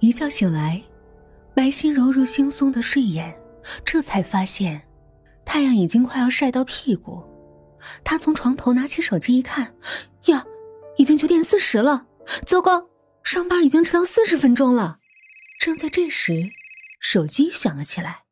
一觉醒来，白心揉揉惺忪的睡眼，这才发现太阳已经快要晒到屁股。他从床头拿起手机一看，呀，已经九点四十了！糟糕，上班已经迟到四十分钟了。正在这时，手机响了起来，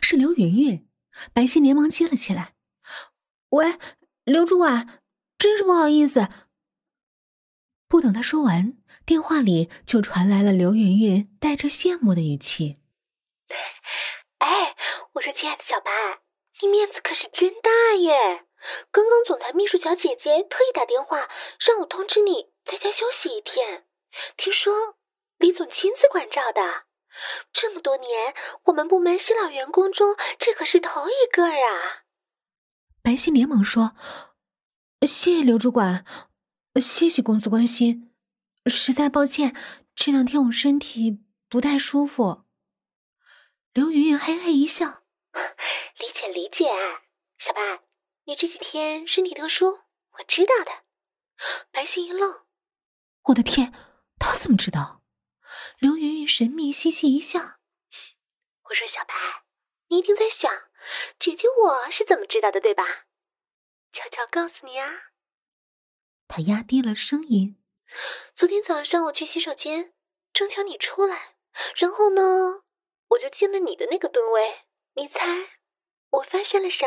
是刘云云。白心连忙接了起来：“喂，刘主管，真是不好意思。”不等他说完，电话里就传来了刘云云带着羡慕的语气：“哎，我说亲爱的小白，你面子可是真大耶！刚刚总裁秘书小姐姐特意打电话让我通知你在家休息一天，听说李总亲自关照的。这么多年，我们部门新老员工中，这可是头一个啊！”白昕连忙说：“谢谢刘主管。”谢谢公司关心，实在抱歉，这两天我身体不太舒服。刘云云嘿嘿一笑，理 解理解。小白，你这几天身体特殊，我知道的。白昕一愣，我的天，他怎么知道？刘云云神秘嘻嘻一笑，我说小白，你一定在想，姐姐我是怎么知道的，对吧？悄悄告诉你啊。他压低了声音：“昨天早上我去洗手间，正巧你出来，然后呢，我就进了你的那个蹲位。你猜我发现了啥？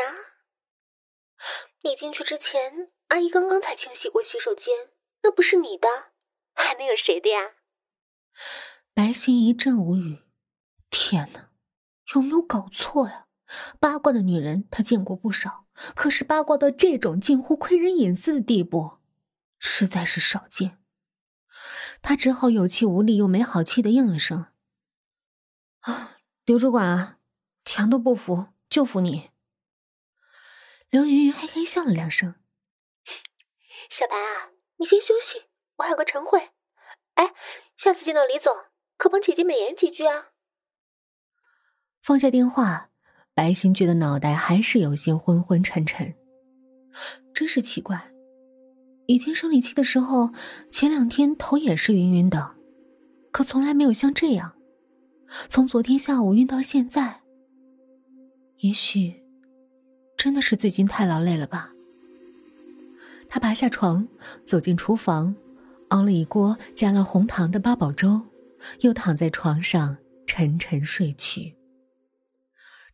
你进去之前，阿姨刚刚才清洗过洗手间，那不是你的，还能有谁的呀？”白昕一阵无语。天哪，有没有搞错呀？八卦的女人她见过不少，可是八卦到这种近乎窥人隐私的地步。实在是少见，他只好有气无力又没好气的应了声：“啊，刘主管啊，强都不服，就服你。”刘云云嘿嘿笑了两声：“ 小白啊，你先休息，我还有个晨会。哎，下次见到李总，可帮姐姐美言几句啊。”放下电话，白昕觉得脑袋还是有些昏昏沉沉，真是奇怪。以前生理期的时候，前两天头也是晕晕的，可从来没有像这样。从昨天下午晕到现在，也许真的是最近太劳累了吧。他爬下床，走进厨房，熬了一锅加了红糖的八宝粥，又躺在床上沉沉睡去。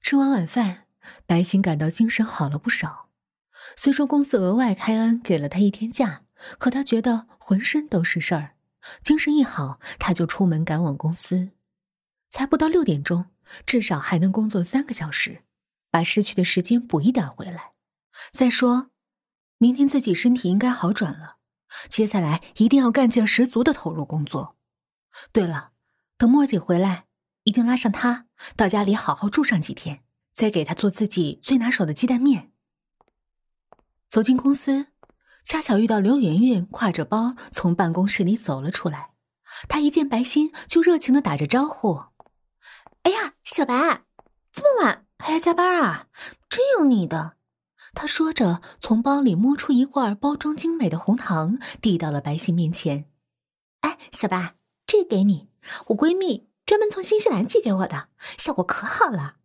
吃完晚饭，白昕感到精神好了不少。虽说公司额外开恩给了他一天假，可他觉得浑身都是事儿，精神一好他就出门赶往公司，才不到六点钟，至少还能工作三个小时，把失去的时间补一点回来。再说，明天自己身体应该好转了，接下来一定要干劲十足的投入工作。对了，等莫姐回来，一定拉上她到家里好好住上几天，再给她做自己最拿手的鸡蛋面。走进公司，恰巧遇到刘媛媛挎着包从办公室里走了出来。她一见白昕，就热情的打着招呼：“哎呀，小白，这么晚还来加班啊？真有你的！”她说着，从包里摸出一罐包装精美的红糖，递到了白昕面前。“哎，小白，这给你，我闺蜜专门从新西兰寄给我的，效果可好了。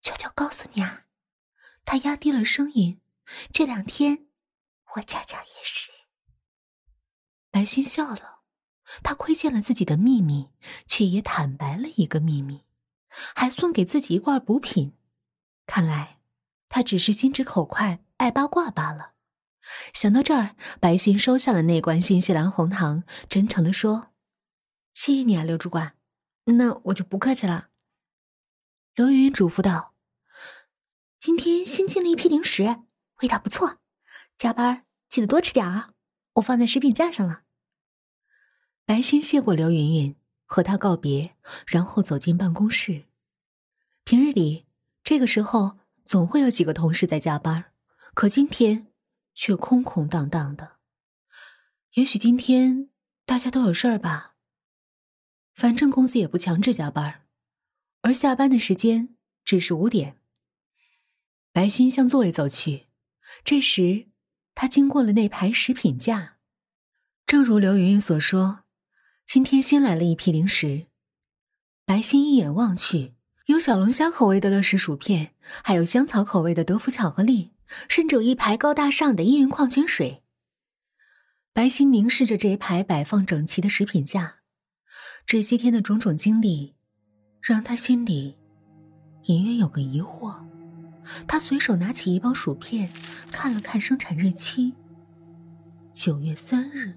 悄悄告诉你啊。”她压低了声音。这两天，我恰巧也是。白昕笑了，他窥见了自己的秘密，却也坦白了一个秘密，还送给自己一罐补品。看来，他只是心直口快、爱八卦罢了。想到这儿，白昕收下了那罐新西兰红糖，真诚的说：“谢谢你啊，刘主管，那我就不客气了。”刘云嘱咐道：“今天新进了一批零食。”味道不错，加班记得多吃点啊！我放在食品架上了。白昕谢过刘云云，和他告别，然后走进办公室。平日里这个时候总会有几个同事在加班，可今天却空空荡荡的。也许今天大家都有事儿吧。反正公司也不强制加班，而下班的时间只是五点。白心向座位走去。这时，他经过了那排食品架，正如刘云云所说，今天新来了一批零食，白昕一眼望去，有小龙虾口味的乐事薯片，还有香草口味的德芙巧克力，甚至有一排高大上的依云矿泉水。白昕凝视着这一排摆放整齐的食品架，这些天的种种经历，让他心里隐约有个疑惑。他随手拿起一包薯片，看了看生产日期，九月三日。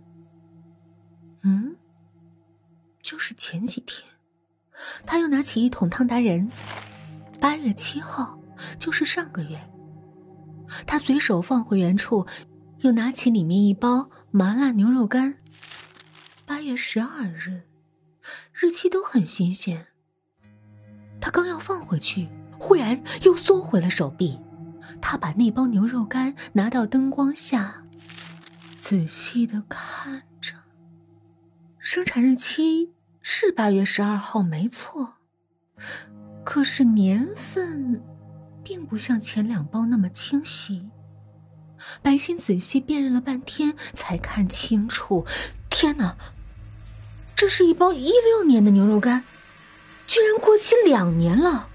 嗯，就是前几天。他又拿起一桶汤达人，八月七号，就是上个月。他随手放回原处，又拿起里面一包。麻辣牛肉干，八月十二日，日期都很新鲜。他刚要放回去，忽然又缩回了手臂。他把那包牛肉干拿到灯光下，仔细的看着。生产日期是八月十二号，没错。可是年份，并不像前两包那么清晰。白昕仔细辨认了半天，才看清楚。天哪，这是一包一六年的牛肉干，居然过期两年了！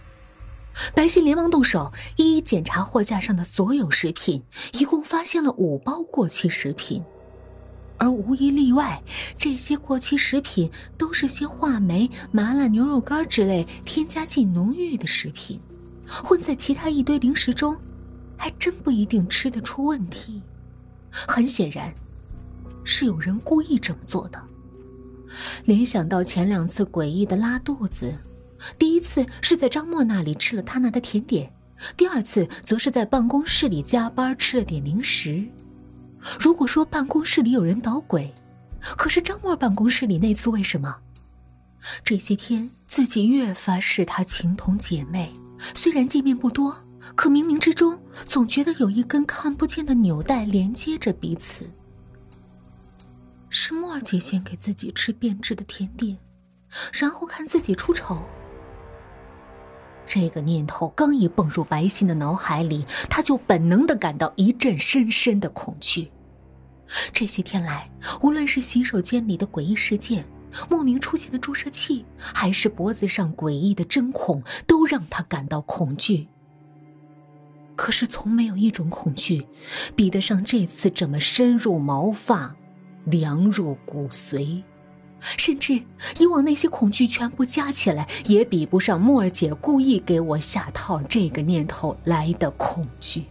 白昕连忙动手，一一检查货架上的所有食品，一共发现了五包过期食品，而无一例外，这些过期食品都是些话梅、麻辣牛肉干之类添加剂浓郁的食品，混在其他一堆零食中。还真不一定吃得出问题，很显然，是有人故意这么做的。联想到前两次诡异的拉肚子，第一次是在张默那里吃了他拿的甜点，第二次则是在办公室里加班吃了点零食。如果说办公室里有人捣鬼，可是张默办公室里那次为什么？这些天自己越发视他情同姐妹，虽然见面不多。可冥冥之中，总觉得有一根看不见的纽带连接着彼此。是墨姐先给自己吃变质的甜点，然后看自己出丑。这个念头刚一蹦入白昕的脑海里，他就本能的感到一阵深深的恐惧。这些天来，无论是洗手间里的诡异事件、莫名出现的注射器，还是脖子上诡异的针孔，都让他感到恐惧。可是，从没有一种恐惧，比得上这次这么深入毛发、凉入骨髓，甚至以往那些恐惧全部加起来，也比不上莫姐故意给我下套这个念头来的恐惧。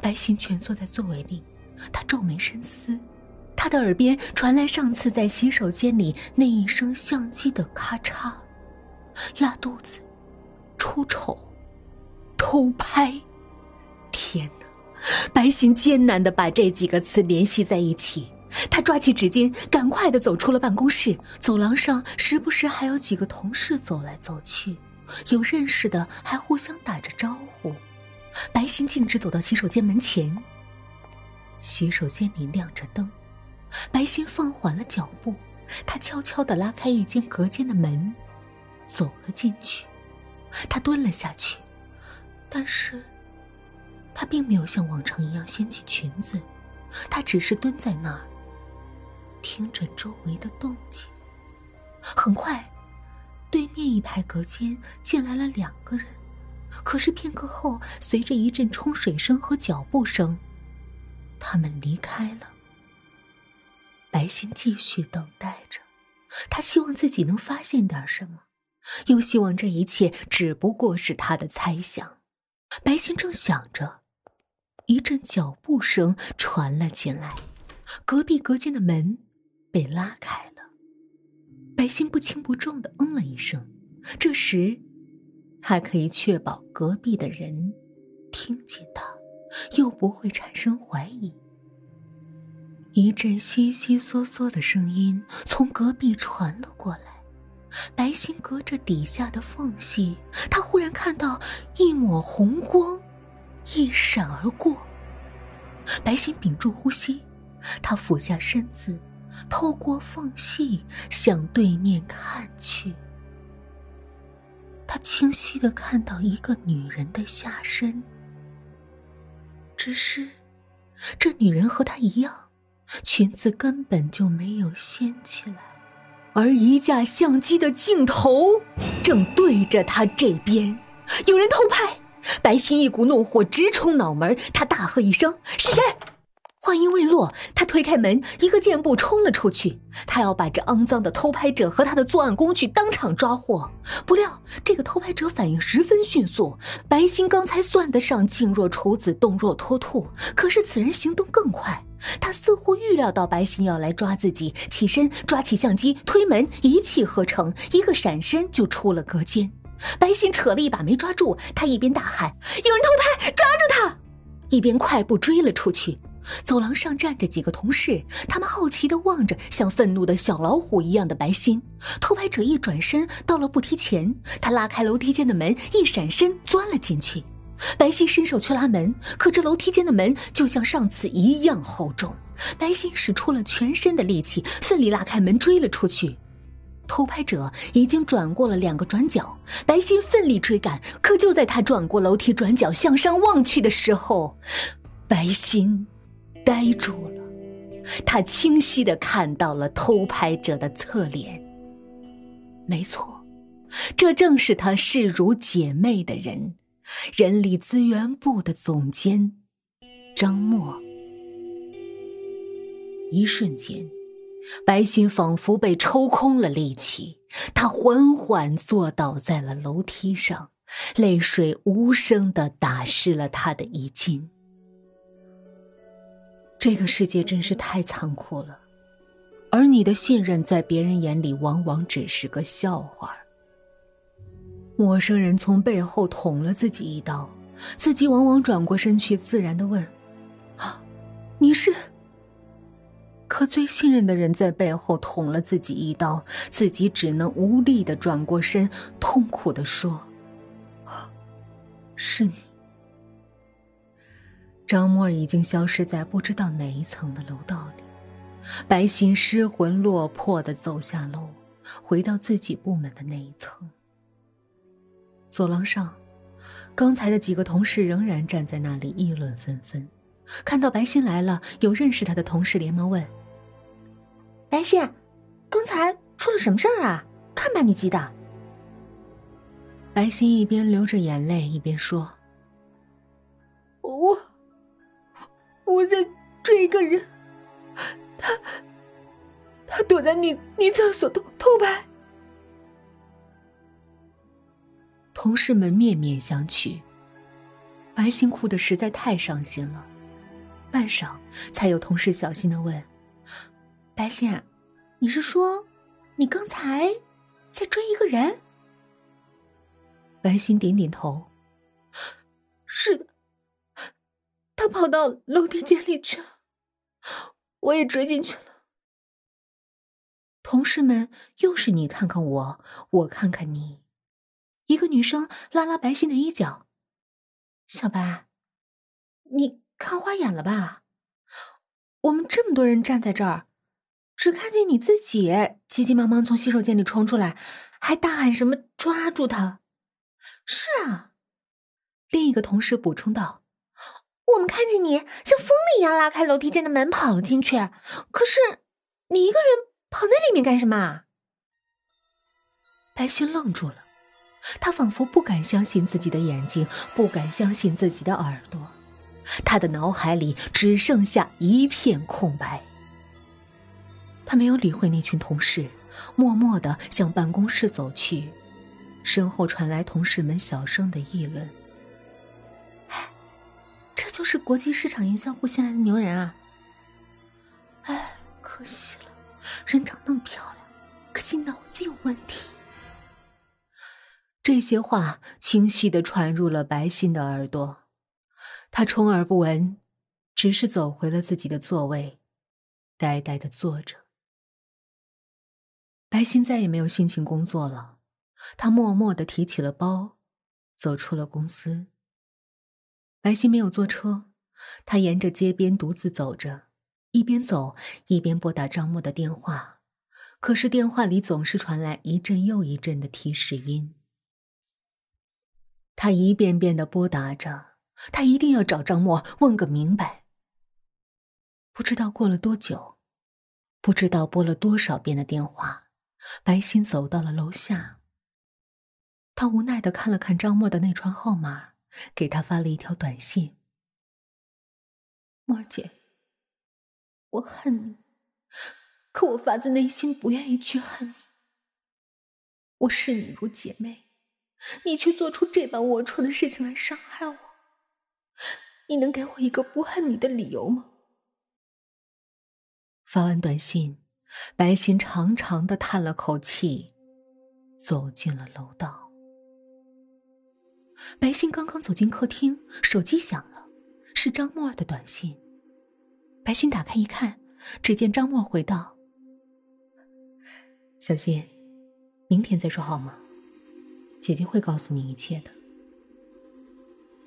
白行蜷缩在座位里，他皱眉深思，他的耳边传来上次在洗手间里那一声相机的咔嚓，拉肚子，出丑。偷拍，天哪！白行艰难的把这几个词联系在一起。他抓起纸巾，赶快的走出了办公室。走廊上时不时还有几个同事走来走去，有认识的还互相打着招呼。白昕径直走到洗手间门前。洗手间里亮着灯，白昕放缓了脚步，他悄悄的拉开一间隔间的门，走了进去。他蹲了下去。但是，他并没有像往常一样掀起裙子，他只是蹲在那儿，听着周围的动静。很快，对面一排隔间进来了两个人，可是片刻后，随着一阵冲水声和脚步声，他们离开了。白心继续等待着，他希望自己能发现点什么，又希望这一切只不过是他的猜想。白心正想着，一阵脚步声传了进来，隔壁隔间的门被拉开了。白心不轻不重的嗯了一声，这时还可以确保隔壁的人听见他，又不会产生怀疑。一阵悉悉嗦嗦的声音从隔壁传了过来。白心隔着底下的缝隙，他忽然看到一抹红光一闪而过。白心屏住呼吸，他俯下身子，透过缝隙向对面看去。他清晰的看到一个女人的下身，只是这女人和她一样，裙子根本就没有掀起来。而一架相机的镜头正对着他这边，有人偷拍。白歆一股怒火直冲脑门，他大喝一声：“是谁？”话音未落，他推开门，一个箭步冲了出去。他要把这肮脏的偷拍者和他的作案工具当场抓获。不料，这个偷拍者反应十分迅速。白歆刚才算得上静若处子，动若脱兔，可是此人行动更快。他似乎预料到白歆要来抓自己，起身抓起相机，推门，一气呵成，一个闪身就出了隔间。白歆扯了一把没抓住，他一边大喊：“有人偷拍，抓住他！”一边快步追了出去。走廊上站着几个同事，他们好奇地望着像愤怒的小老虎一样的白心。偷拍者一转身到了步梯前，他拉开楼梯间的门，一闪身钻了进去。白心伸手去拉门，可这楼梯间的门就像上次一样厚重。白心使出了全身的力气，奋力拉开门，追了出去。偷拍者已经转过了两个转角，白心奋力追赶，可就在他转过楼梯转角向上望去的时候，白心呆住了。他清晰的看到了偷拍者的侧脸。没错，这正是他视如姐妹的人——人力资源部的总监张默。一瞬间。白歆仿佛被抽空了力气，他缓缓坐倒在了楼梯上，泪水无声的打湿了他的衣襟。这个世界真是太残酷了，而你的信任在别人眼里往往只是个笑话。陌生人从背后捅了自己一刀，自己往往转过身去，自然的问：“啊，你是？”可最信任的人在背后捅了自己一刀，自己只能无力的转过身，痛苦的说：“是你。”张默已经消失在不知道哪一层的楼道里，白歆失魂落魄的走下楼，回到自己部门的那一层。走廊上，刚才的几个同事仍然站在那里议论纷纷，看到白歆来了，有认识他的同事连忙问。白歆，刚才出了什么事儿啊？看把你急的。白歆一边流着眼泪一边说：“我，我在追一个人，他，他躲在女女厕所偷偷拍。”同事们面面相觑，白歆哭的实在太伤心了，半晌才有同事小心的问。白歆，你是说，你刚才在追一个人？白歆点点头。是的，他跑到楼梯间里去了，我也追进去了。同事们又是你看看我，我看看你。一个女生拉拉白心的衣角：“小白，你看花眼了吧？我们这么多人站在这儿。”只看见你自己急急忙忙从洗手间里冲出来，还大喊什么“抓住他”！是啊，另一个同事补充道：“我们看见你像疯了一样拉开楼梯间的门跑了进去，可是你一个人跑那里面干什么？”白歆愣住了，他仿佛不敢相信自己的眼睛，不敢相信自己的耳朵，他的脑海里只剩下一片空白。他没有理会那群同事，默默的向办公室走去，身后传来同事们小声的议论：“，就是国际市场营销部新来的牛人啊！哎，可惜了，人长那么漂亮，可惜脑子有问题。”这些话清晰的传入了白歆的耳朵，他充耳不闻，只是走回了自己的座位，呆呆的坐着。白歆再也没有心情工作了，他默默的提起了包，走出了公司。白歆没有坐车，他沿着街边独自走着，一边走一边拨打张默的电话，可是电话里总是传来一阵又一阵的提示音。他一遍遍的拨打着，他一定要找张默问个明白。不知道过了多久，不知道拨了多少遍的电话。白昕走到了楼下，他无奈的看了看张默的那串号码，给他发了一条短信：“默姐，我恨你，可我发自内心不愿意去恨你。我视你如姐妹，你却做出这般龌龊的事情来伤害我，你能给我一个不恨你的理由吗？”发完短信。白昕长长的叹了口气，走进了楼道。白昕刚刚走进客厅，手机响了，是张默的短信。白昕打开一看，只见张默回道：“小昕，明天再说好吗？姐姐会告诉你一切的。”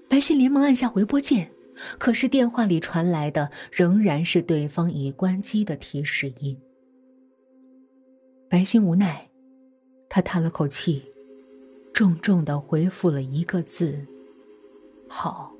白昕连忙按下回拨键，可是电话里传来的仍然是对方已关机的提示音。白昕无奈，他叹了口气，重重的回复了一个字：“好。”